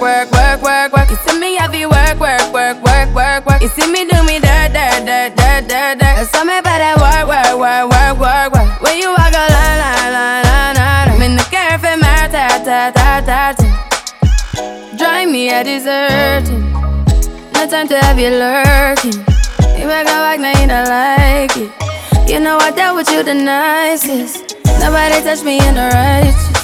work, work, work, work. work. You see me you work, work, work, work, work, work. You see me do me dirt, dirt, dirt, dirt, dirt, dirt. So me better work, work, work, work, work, work. When you walk a line, line, line, line, line. Me no care if it matter, ta, ta, ta, ta. Drive me a deserting. No time to have you lurking. You make a back, now you don't like it. You know I dealt with you the nicest. Nobody touched me in the righteous.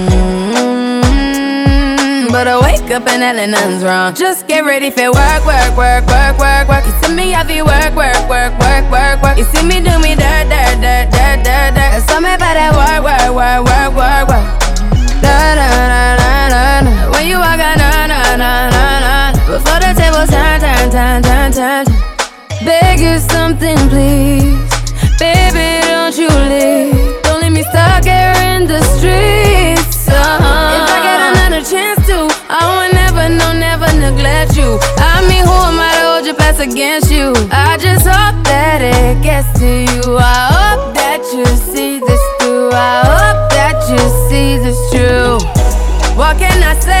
Mm-hmm. But I wake up and hell nothing's wrong. Just get ready for work, work, work, work, work, work. You see me, I be work, work, work, work, work, work. You see me do me dirt, dirt, dirt, dirt, dirt, dirt. So me better work, work, work, work, work, work. Da da da da da da. When you walk out, na na na na na. Before the tables turn, turn, turn, turn, turn. Beg you something, please. Baby, against you? I just hope that it gets to you. I hope that you see this through. I hope that you see this true. What can I say?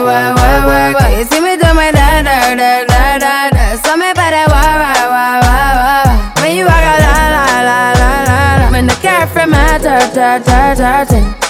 wah. When you walk out,